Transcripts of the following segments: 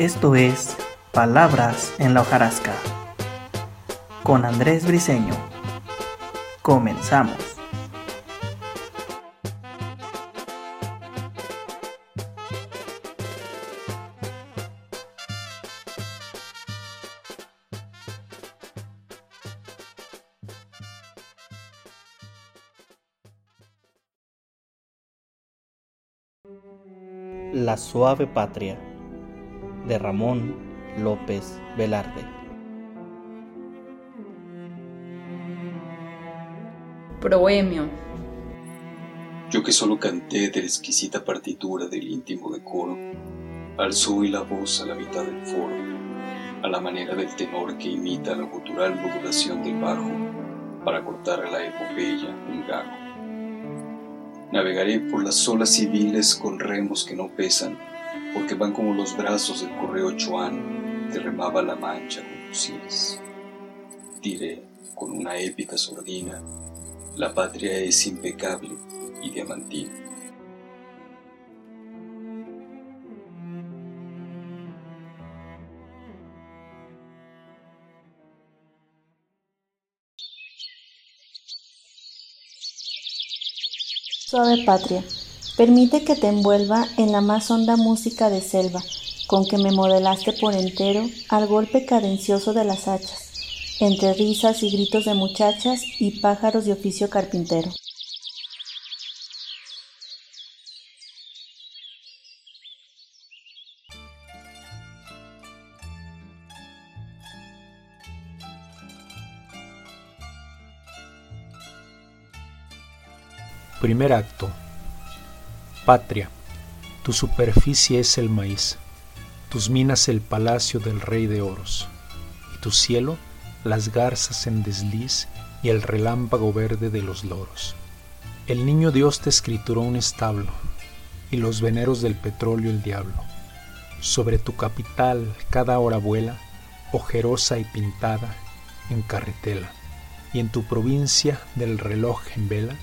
Esto es Palabras en la hojarasca con Andrés Briseño. Comenzamos. La suave patria de Ramón López Velarde. Proemio. Yo que solo canté de la exquisita partitura del íntimo decoro, alzó y la voz a la mitad del foro, a la manera del tenor que imita la gutural modulación del bajo para cortar a la epopeya un gago. Navegaré por las olas civiles con remos que no pesan, porque van como los brazos del correo Chuan remaba la mancha con fusiles. Diré con una épica sordina, la patria es impecable y diamantina. Suave patria, permite que te envuelva en la más honda música de selva, con que me modelaste por entero al golpe cadencioso de las hachas, entre risas y gritos de muchachas y pájaros de oficio carpintero. Primer acto. Patria. Tu superficie es el maíz, tus minas el palacio del rey de oros, y tu cielo las garzas en desliz y el relámpago verde de los loros. El niño Dios te escrituró un establo, y los veneros del petróleo el diablo. Sobre tu capital cada hora vuela, ojerosa y pintada, en carretela, y en tu provincia del reloj en vela,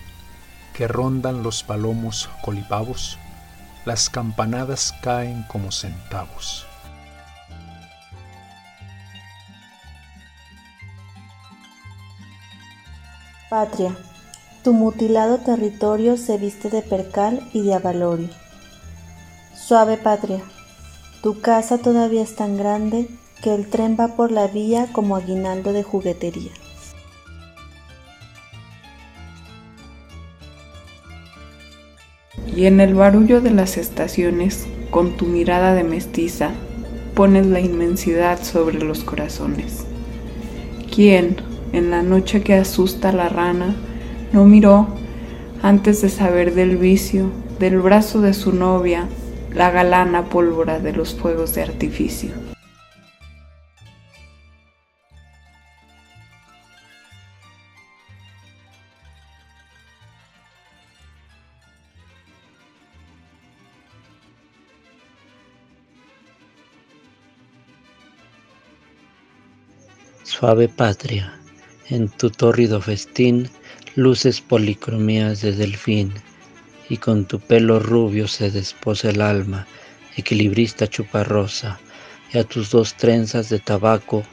que rondan los palomos colipavos, las campanadas caen como centavos. Patria, tu mutilado territorio se viste de percal y de avalorio. Suave patria, tu casa todavía es tan grande que el tren va por la vía como aguinaldo de juguetería. Y en el barullo de las estaciones, con tu mirada de mestiza, pones la inmensidad sobre los corazones. ¿Quién, en la noche que asusta a la rana, no miró, antes de saber del vicio, del brazo de su novia, la galana pólvora de los fuegos de artificio? Suave patria, en tu tórrido festín luces policromías de delfín, y con tu pelo rubio se desposa el alma, equilibrista chuparrosa, y a tus dos trenzas de tabaco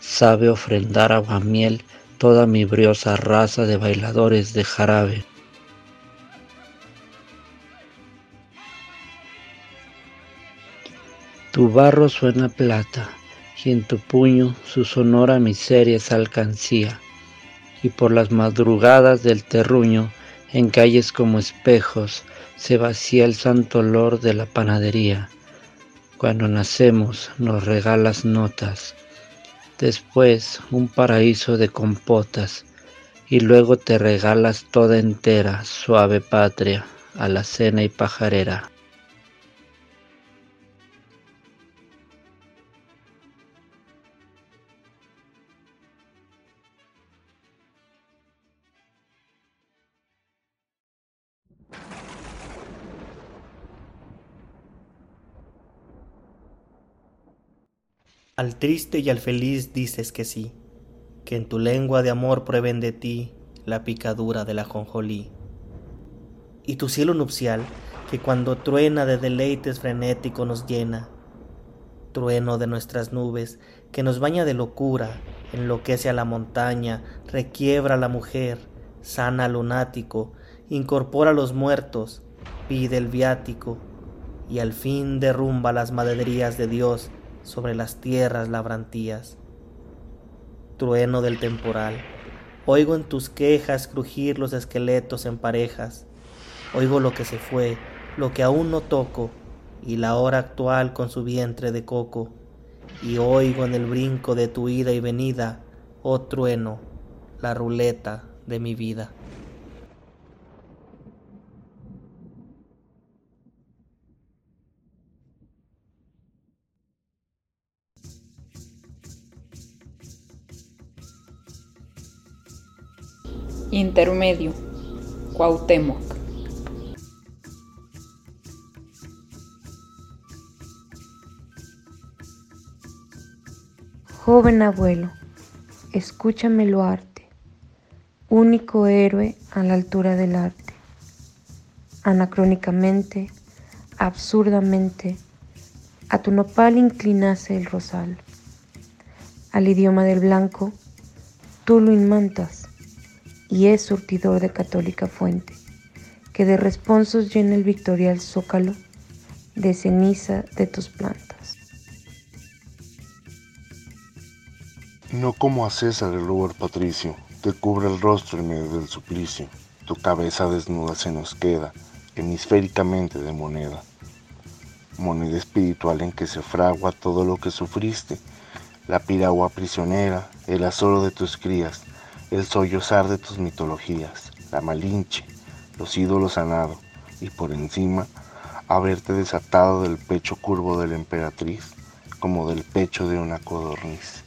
sabe ofrendar aguamiel toda mi briosa raza de bailadores de jarabe. Tu barro suena plata, y en tu puño su sonora miseria es alcancía, y por las madrugadas del terruño, en calles como espejos, se vacía el santo olor de la panadería. Cuando nacemos nos regalas notas, después un paraíso de compotas, y luego te regalas toda entera, suave patria, a la cena y pajarera. Al triste y al feliz dices que sí, que en tu lengua de amor prueben de ti la picadura del ajonjolí. Y tu cielo nupcial, que cuando truena de deleites frenético nos llena, trueno de nuestras nubes, que nos baña de locura, enloquece a la montaña, requiebra a la mujer, sana al lunático, incorpora a los muertos, pide el viático, y al fin derrumba las maderías de Dios sobre las tierras labrantías. Trueno del temporal, oigo en tus quejas crujir los esqueletos en parejas, oigo lo que se fue, lo que aún no toco, y la hora actual con su vientre de coco, y oigo en el brinco de tu ida y venida, oh trueno, la ruleta de mi vida. Intermedio. Cuauhtémoc. Joven abuelo, escúchame lo arte, único héroe a la altura del arte. Anacrónicamente, absurdamente, a tu nopal inclinase el rosal. Al idioma del blanco, tú lo inmantas y es surtidor de católica fuente, que de responsos llena el victorial zócalo de ceniza de tus plantas. No como a César el Uber Patricio, te cubre el rostro en medio del suplicio, tu cabeza desnuda se nos queda, hemisféricamente de moneda, moneda espiritual en que se fragua todo lo que sufriste, la piragua prisionera, el azoro de tus crías, el sollozar de tus mitologías, la malinche, los ídolos sanados y por encima haberte desatado del pecho curvo de la emperatriz como del pecho de una codorniz.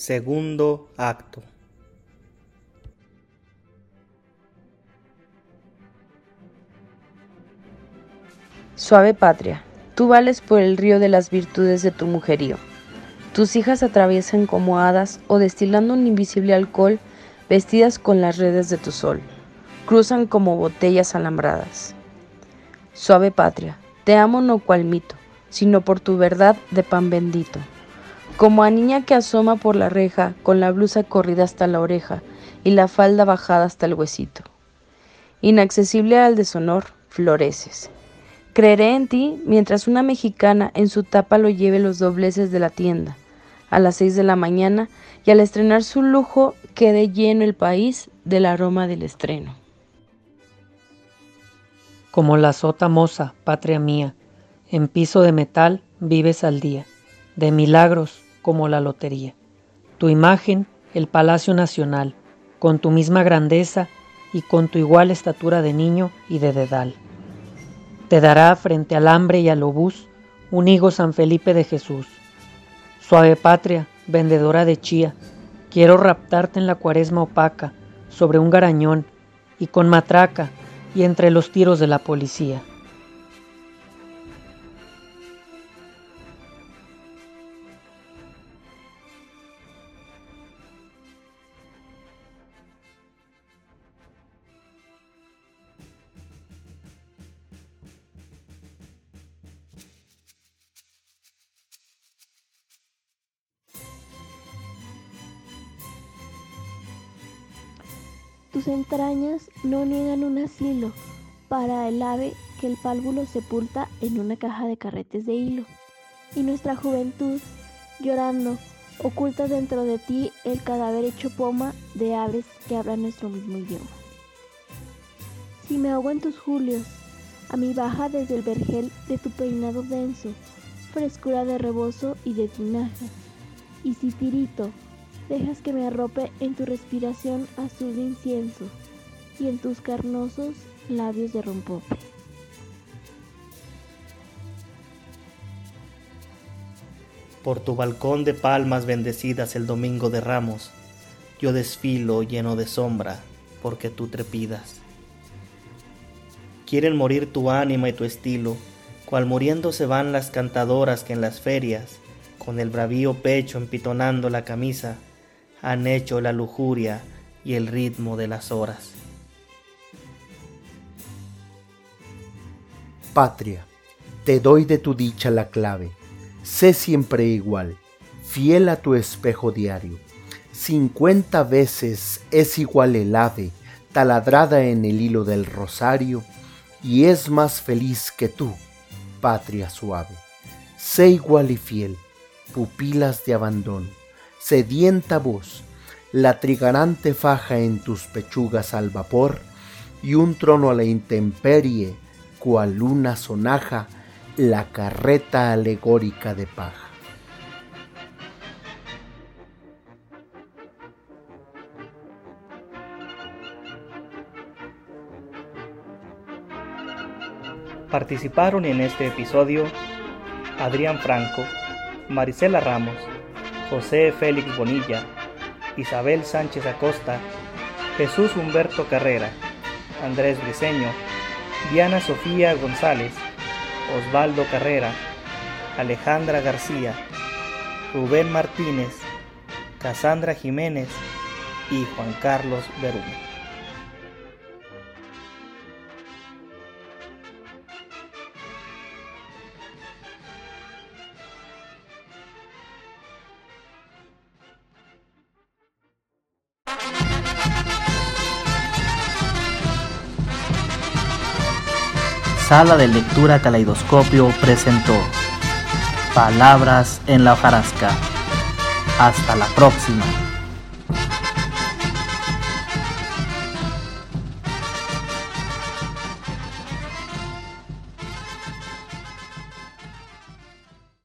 Segundo acto. Suave patria, tú vales por el río de las virtudes de tu mujerío. Tus hijas atraviesan como hadas o destilando un invisible alcohol, vestidas con las redes de tu sol. Cruzan como botellas alambradas. Suave patria, te amo no cual mito, sino por tu verdad de pan bendito como a niña que asoma por la reja con la blusa corrida hasta la oreja y la falda bajada hasta el huesito. Inaccesible al deshonor, floreces. Creeré en ti mientras una mexicana en su tapa lo lleve los dobleces de la tienda, a las seis de la mañana, y al estrenar su lujo quede lleno el país del aroma del estreno. Como la sota moza, patria mía, en piso de metal vives al día, de milagros como la lotería. Tu imagen, el Palacio Nacional, con tu misma grandeza y con tu igual estatura de niño y de dedal. Te dará frente al hambre y al obús un higo San Felipe de Jesús. Suave patria, vendedora de chía, quiero raptarte en la cuaresma opaca, sobre un garañón, y con matraca, y entre los tiros de la policía. Tus entrañas no niegan un asilo para el ave que el pálvulo sepulta en una caja de carretes de hilo. Y nuestra juventud, llorando, oculta dentro de ti el cadáver hecho poma de aves que hablan nuestro mismo idioma. Si me ahogo en tus julios, a mí baja desde el vergel de tu peinado denso, frescura de rebozo y de tinaja. Y si tirito, Dejas que me arrope en tu respiración azul de incienso y en tus carnosos labios de rompope. Por tu balcón de palmas bendecidas el domingo de ramos, yo desfilo lleno de sombra porque tú trepidas. Quieren morir tu ánima y tu estilo, cual muriendo se van las cantadoras que en las ferias, con el bravío pecho empitonando la camisa, han hecho la lujuria y el ritmo de las horas. Patria, te doy de tu dicha la clave, sé siempre igual, fiel a tu espejo diario. Cincuenta veces es igual el ave, taladrada en el hilo del rosario, y es más feliz que tú, patria suave. Sé igual y fiel, pupilas de abandono, sedienta voz, la trigarante faja en tus pechugas al vapor, y un trono a la intemperie, cual una sonaja, la carreta alegórica de paja. Participaron en este episodio Adrián Franco, Marisela Ramos, José Félix Bonilla, Isabel Sánchez Acosta, Jesús Humberto Carrera, Andrés Briceño, Diana Sofía González, Osvaldo Carrera, Alejandra García, Rubén Martínez, Casandra Jiménez y Juan Carlos Berume. Sala de Lectura Caleidoscopio presentó Palabras en la hojarasca. Hasta la próxima.